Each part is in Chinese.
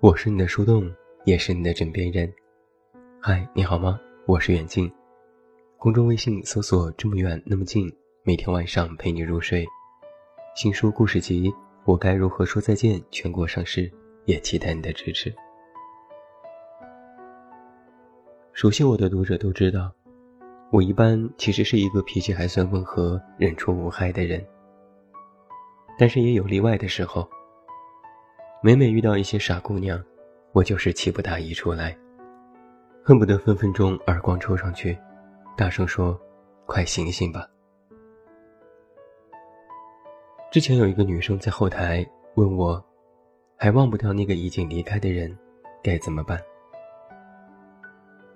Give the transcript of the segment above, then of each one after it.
我是你的树洞，也是你的枕边人。嗨，你好吗？我是远近，公众微信搜索“这么远那么近”，每天晚上陪你入睡。新书故事集《我该如何说再见》全国上市，也期待你的支持。熟悉我的读者都知道，我一般其实是一个脾气还算温和、忍出无害的人。但是也有例外的时候。每每遇到一些傻姑娘，我就是气不打一处来，恨不得分分钟耳光抽上去，大声说：“快醒醒吧！”之前有一个女生在后台问我，还忘不掉那个已经离开的人，该怎么办？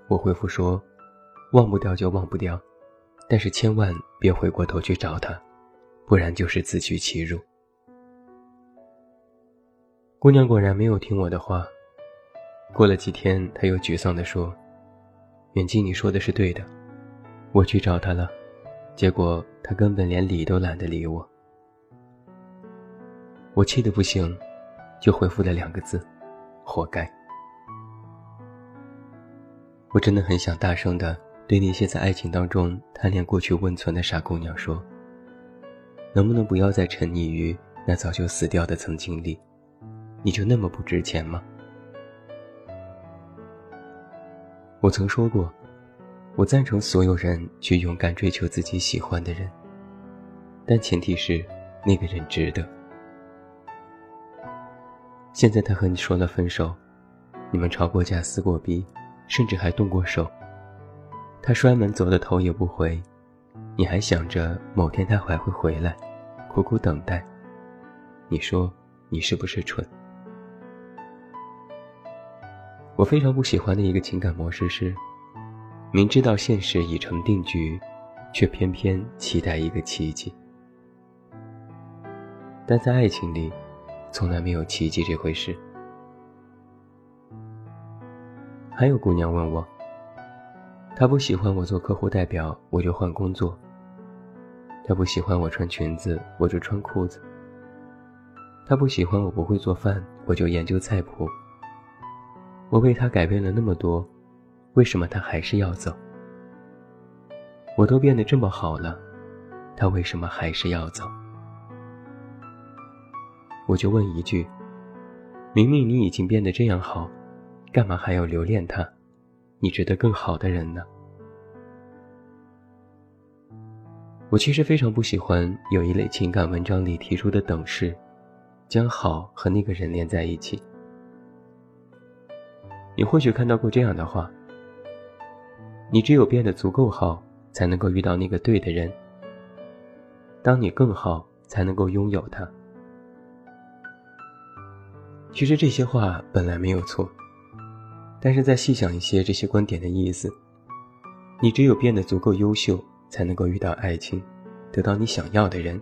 我回复说：“忘不掉就忘不掉，但是千万别回过头去找他，不然就是自取其辱。”姑娘果然没有听我的话。过了几天，她又沮丧地说：“远近，你说的是对的，我去找他了，结果他根本连理都懒得理我。”我气得不行，就回复了两个字：“活该。”我真的很想大声的对那些在爱情当中贪恋过去温存的傻姑娘说：“能不能不要再沉溺于那早就死掉的曾经里？”你就那么不值钱吗？我曾说过，我赞成所有人去勇敢追求自己喜欢的人，但前提是那个人值得。现在他和你说了分手，你们吵过架、撕过逼，甚至还动过手，他摔门走的头也不回，你还想着某天他还会回来，苦苦等待。你说你是不是蠢？我非常不喜欢的一个情感模式是，明知道现实已成定局，却偏偏期待一个奇迹。但在爱情里，从来没有奇迹这回事。还有姑娘问我，她不喜欢我做客户代表，我就换工作；她不喜欢我穿裙子，我就穿裤子；她不喜欢我不会做饭，我就研究菜谱。我为他改变了那么多，为什么他还是要走？我都变得这么好了，他为什么还是要走？我就问一句：明明你已经变得这样好，干嘛还要留恋他？你值得更好的人呢？我其实非常不喜欢有一类情感文章里提出的等式，将好和那个人连在一起。你或许看到过这样的话：你只有变得足够好，才能够遇到那个对的人。当你更好，才能够拥有他。其实这些话本来没有错，但是再细想一些这些观点的意思，你只有变得足够优秀，才能够遇到爱情，得到你想要的人。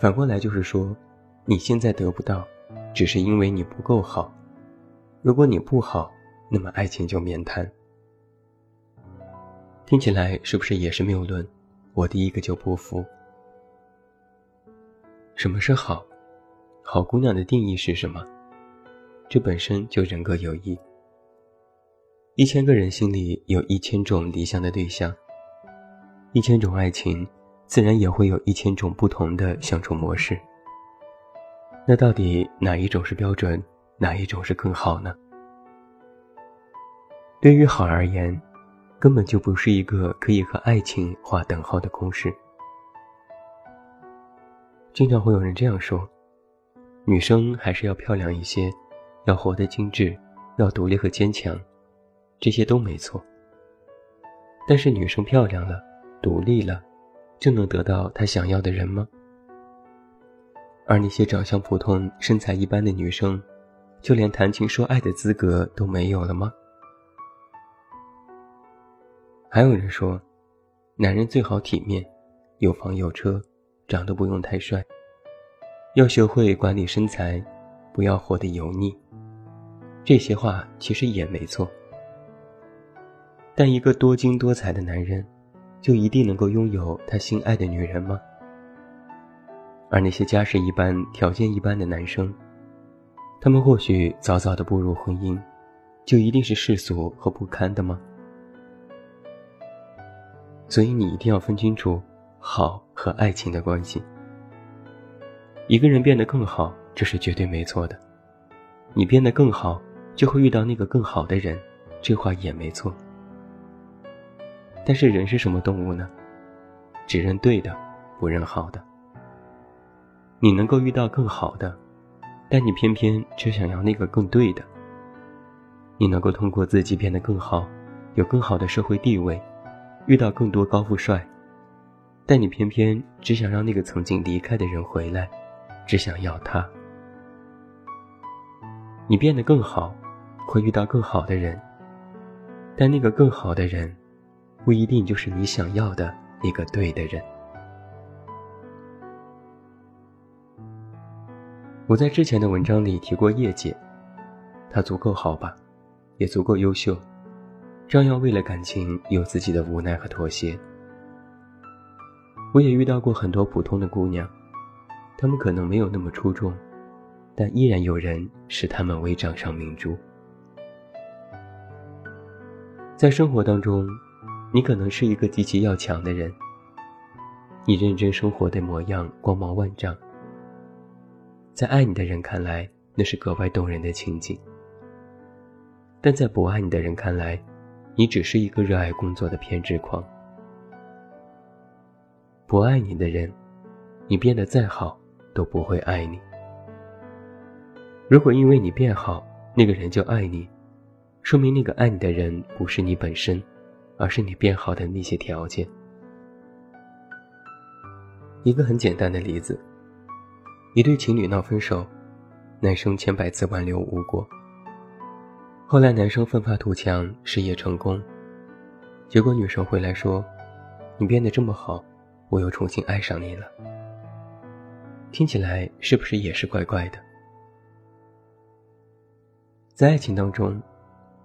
反过来就是说，你现在得不到，只是因为你不够好。如果你不好，那么爱情就免谈。听起来是不是也是谬论？我第一个就不服。什么是好？好姑娘的定义是什么？这本身就人各有异。一千个人心里有一千种理想的对象，一千种爱情，自然也会有一千种不同的相处模式。那到底哪一种是标准？哪一种是更好呢？对于好而言，根本就不是一个可以和爱情划等号的公式。经常会有人这样说：女生还是要漂亮一些，要活得精致，要独立和坚强，这些都没错。但是女生漂亮了，独立了，就能得到她想要的人吗？而那些长相普通、身材一般的女生，就连谈情说爱的资格都没有了吗？还有人说，男人最好体面，有房有车，长得不用太帅，要学会管理身材，不要活得油腻。这些话其实也没错。但一个多金多彩的男人，就一定能够拥有他心爱的女人吗？而那些家世一般、条件一般的男生？他们或许早早的步入婚姻，就一定是世俗和不堪的吗？所以你一定要分清楚好和爱情的关系。一个人变得更好，这是绝对没错的。你变得更好，就会遇到那个更好的人，这话也没错。但是人是什么动物呢？只认对的，不认好的。你能够遇到更好的，但你偏偏却想要那个更对的。你能够通过自己变得更好，有更好的社会地位，遇到更多高富帅，但你偏偏只想让那个曾经离开的人回来。只想要他。你变得更好，会遇到更好的人，但那个更好的人，不一定就是你想要的那个对的人。我在之前的文章里提过叶姐，她足够好吧，也足够优秀，照样为了感情有自己的无奈和妥协。我也遇到过很多普通的姑娘。她们可能没有那么出众，但依然有人视她们为掌上明珠。在生活当中，你可能是一个极其要强的人，你认真生活的模样光芒万丈，在爱你的人看来，那是格外动人的情景；但在不爱你的人看来，你只是一个热爱工作的偏执狂。不爱你的人，你变得再好。都不会爱你。如果因为你变好，那个人就爱你，说明那个爱你的人不是你本身，而是你变好的那些条件。一个很简单的例子：一对情侣闹分手，男生千百次挽留无果。后来男生奋发图强，事业成功，结果女生回来说：“你变得这么好，我又重新爱上你了。”听起来是不是也是怪怪的？在爱情当中，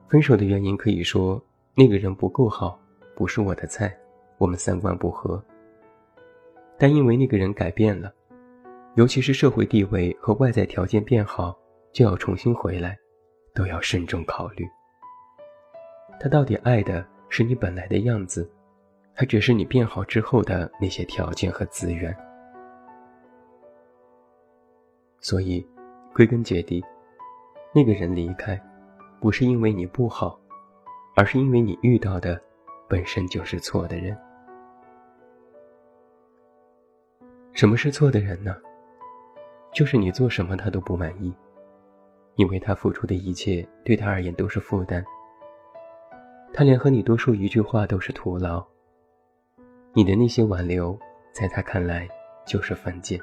分手的原因可以说那个人不够好，不是我的菜，我们三观不合。但因为那个人改变了，尤其是社会地位和外在条件变好，就要重新回来，都要慎重考虑。他到底爱的是你本来的样子，还只是你变好之后的那些条件和资源？所以，归根结底，那个人离开，不是因为你不好，而是因为你遇到的本身就是错的人。什么是错的人呢？就是你做什么他都不满意，你为他付出的一切对他而言都是负担，他连和你多说一句话都是徒劳。你的那些挽留，在他看来就是犯贱。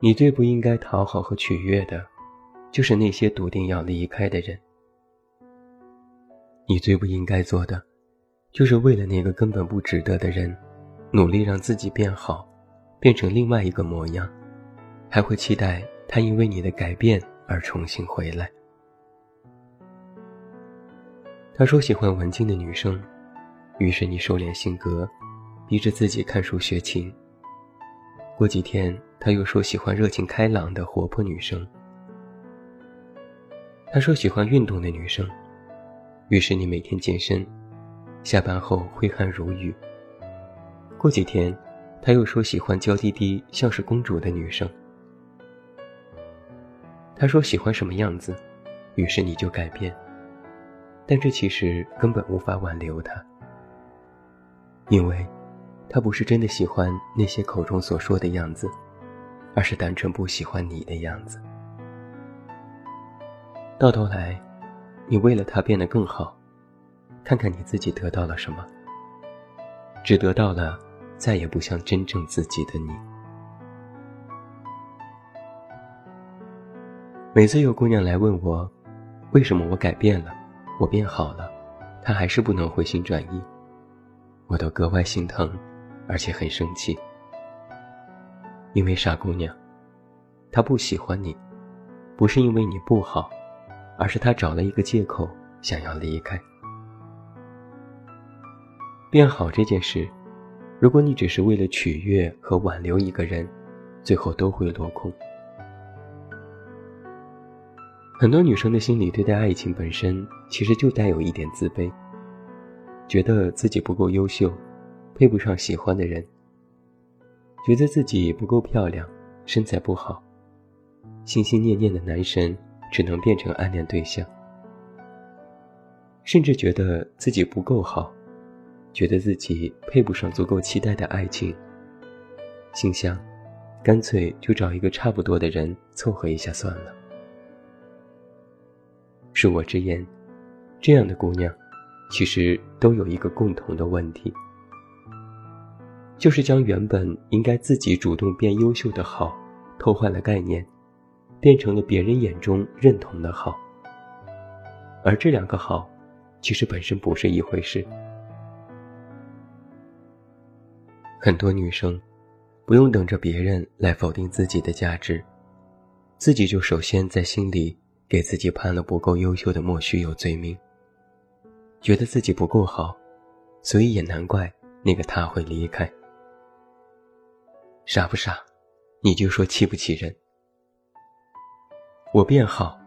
你最不应该讨好和取悦的，就是那些笃定要离开的人。你最不应该做的，就是为了那个根本不值得的人，努力让自己变好，变成另外一个模样，还会期待他因为你的改变而重新回来。他说喜欢文静的女生，于是你收敛性格，逼着自己看书学琴。过几天。他又说喜欢热情开朗的活泼女生。他说喜欢运动的女生，于是你每天健身，下班后挥汗如雨。过几天，他又说喜欢娇滴滴像是公主的女生。他说喜欢什么样子，于是你就改变，但这其实根本无法挽留他，因为，他不是真的喜欢那些口中所说的样子。而是单纯不喜欢你的样子。到头来，你为了他变得更好，看看你自己得到了什么？只得到了再也不像真正自己的你。每次有姑娘来问我，为什么我改变了，我变好了，她还是不能回心转意，我都格外心疼，而且很生气。因为傻姑娘，他不喜欢你，不是因为你不好，而是他找了一个借口想要离开。变好这件事，如果你只是为了取悦和挽留一个人，最后都会落空。很多女生的心里对待爱情本身，其实就带有一点自卑，觉得自己不够优秀，配不上喜欢的人；觉得自己不够漂亮，身材不好，心心念念的男神只能变成暗恋对象；甚至觉得自己不够好，觉得自己配不上足够期待的爱情，心想，干脆就找一个差不多的人凑合一下算了。恕我直言，这样的姑娘，其实都有一个共同的问题，就是将原本应该自己主动变优秀的好，偷换了概念，变成了别人眼中认同的好。而这两个好，其实本身不是一回事。很多女生，不用等着别人来否定自己的价值，自己就首先在心里。给自己判了不够优秀的莫须有罪名，觉得自己不够好，所以也难怪那个他会离开。傻不傻？你就说气不气人？我变好，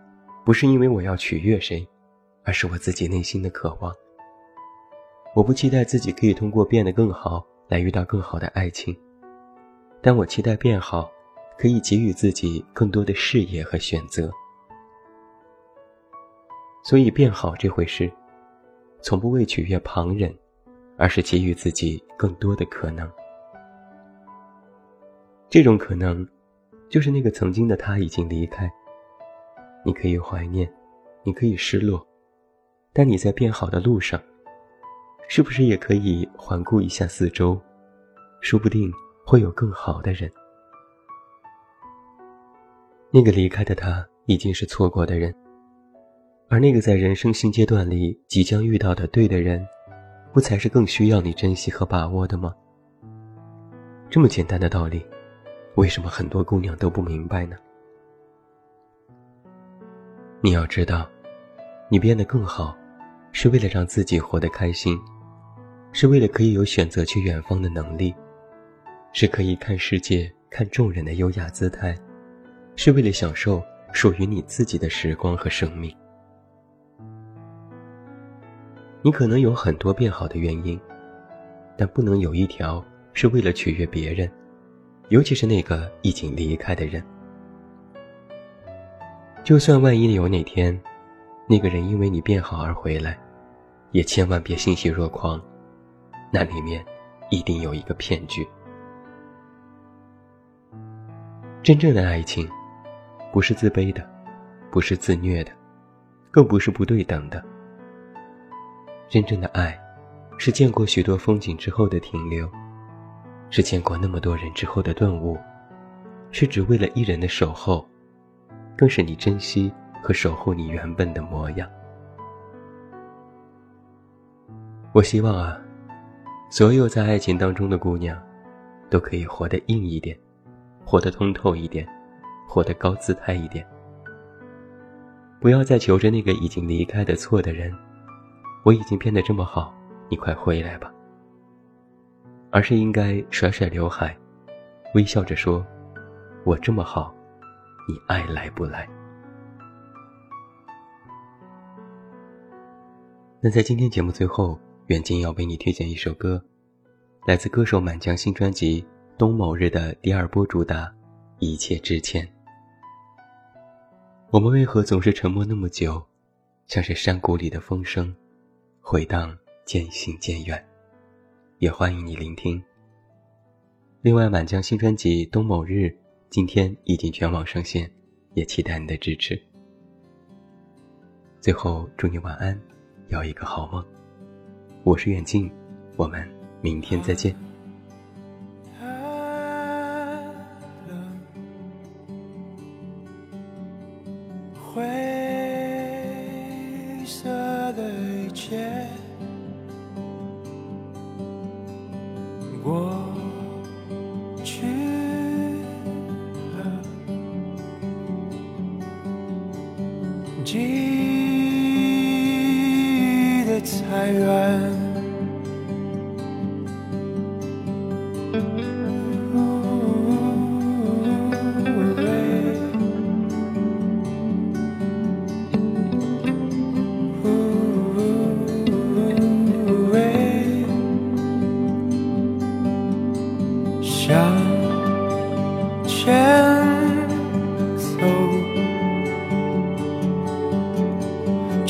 不是因为我要取悦谁，而是我自己内心的渴望。我不期待自己可以通过变得更好来遇到更好的爱情，但我期待变好，可以给予自己更多的事业和选择。所以变好这回事，从不为取悦旁人，而是给予自己更多的可能。这种可能，就是那个曾经的他已经离开。你可以怀念，你可以失落，但你在变好的路上，是不是也可以环顾一下四周？说不定会有更好的人。那个离开的他，已经是错过的人。而那个在人生新阶段里即将遇到的对的人，不才是更需要你珍惜和把握的吗？这么简单的道理，为什么很多姑娘都不明白呢？你要知道，你变得更好，是为了让自己活得开心，是为了可以有选择去远方的能力，是可以看世界、看众人的优雅姿态，是为了享受属于你自己的时光和生命。你可能有很多变好的原因，但不能有一条是为了取悦别人，尤其是那个已经离开的人。就算万一有哪天，那个人因为你变好而回来，也千万别欣喜若狂，那里面一定有一个骗局。真正的爱情，不是自卑的，不是自虐的，更不是不对等的。真正的爱，是见过许多风景之后的停留，是见过那么多人之后的顿悟，是只为了一人的守候，更是你珍惜和守护你原本的模样。我希望啊，所有在爱情当中的姑娘，都可以活得硬一点，活得通透一点，活得高姿态一点，不要再求着那个已经离开的错的人。我已经变得这么好，你快回来吧。而是应该甩甩刘海，微笑着说：“我这么好，你爱来不来？”那在今天节目最后，远近要为你推荐一首歌，来自歌手满江新专辑《冬某日》的第二波主打《一切之前》。我们为何总是沉默那么久，像是山谷里的风声？回荡渐行渐远，也欢迎你聆听。另外，满江新专辑《冬某日》今天已经全网上线，也期待你的支持。最后，祝你晚安，有一个好梦。我是远近，我们明天再见。记忆的太远，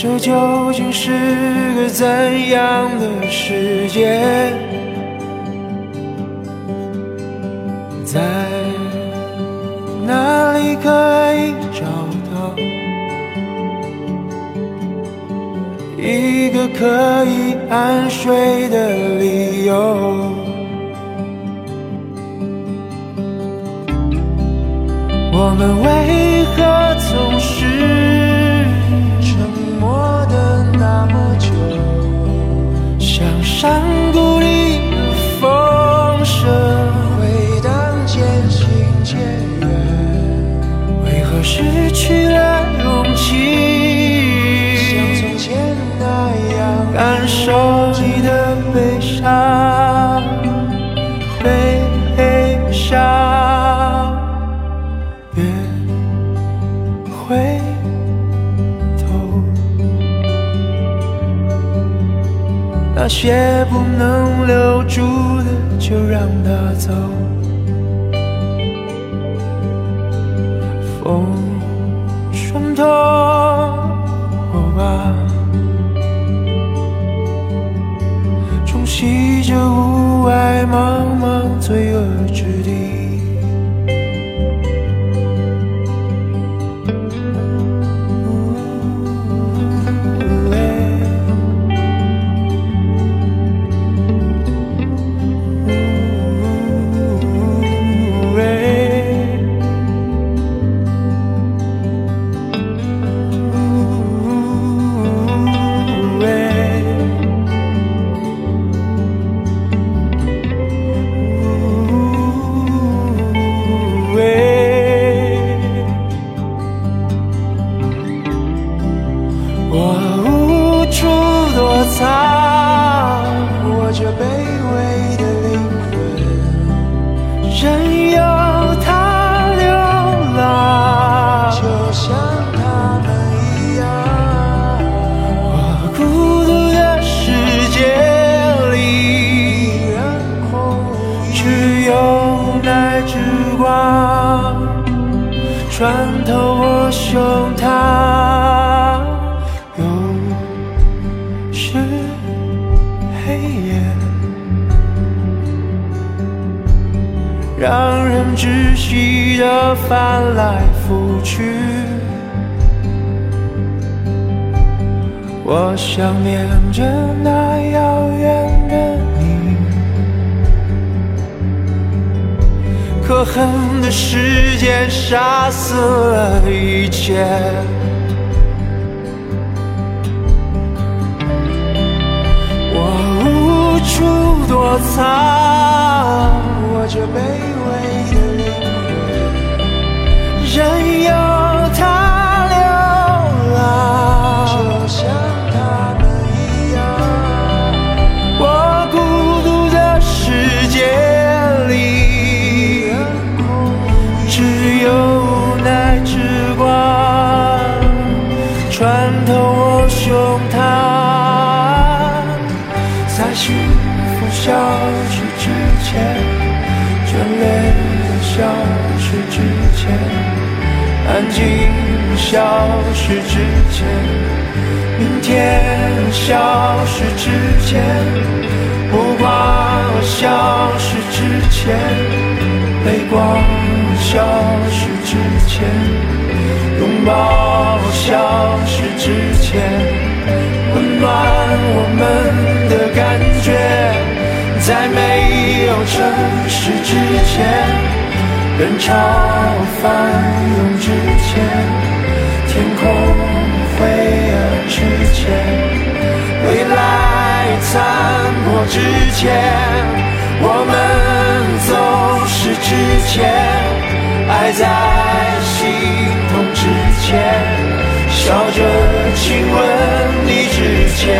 这究竟是个怎样的世界？在哪里可以找到一个可以安睡的理由？我们为何总是？山谷里的风声。回荡渐行渐远，为何失去些不能留住的，就让它走。风穿透我吧，冲洗着屋外茫茫罪恶之让人窒息的翻来覆去。我想念着那遥远的你。可恨的时间杀死了一切，我无处躲藏，这卑微的灵魂，任由它消失之前，明天消失之前，目光消失之前，泪光消失之前，拥抱消失之前，温暖我们的感觉。在没有城市之前，人潮翻涌之前，天空灰暗之前，未来残破之前，我们走失之前，爱在心痛之前，笑着亲吻你之前，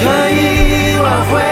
可以挽回。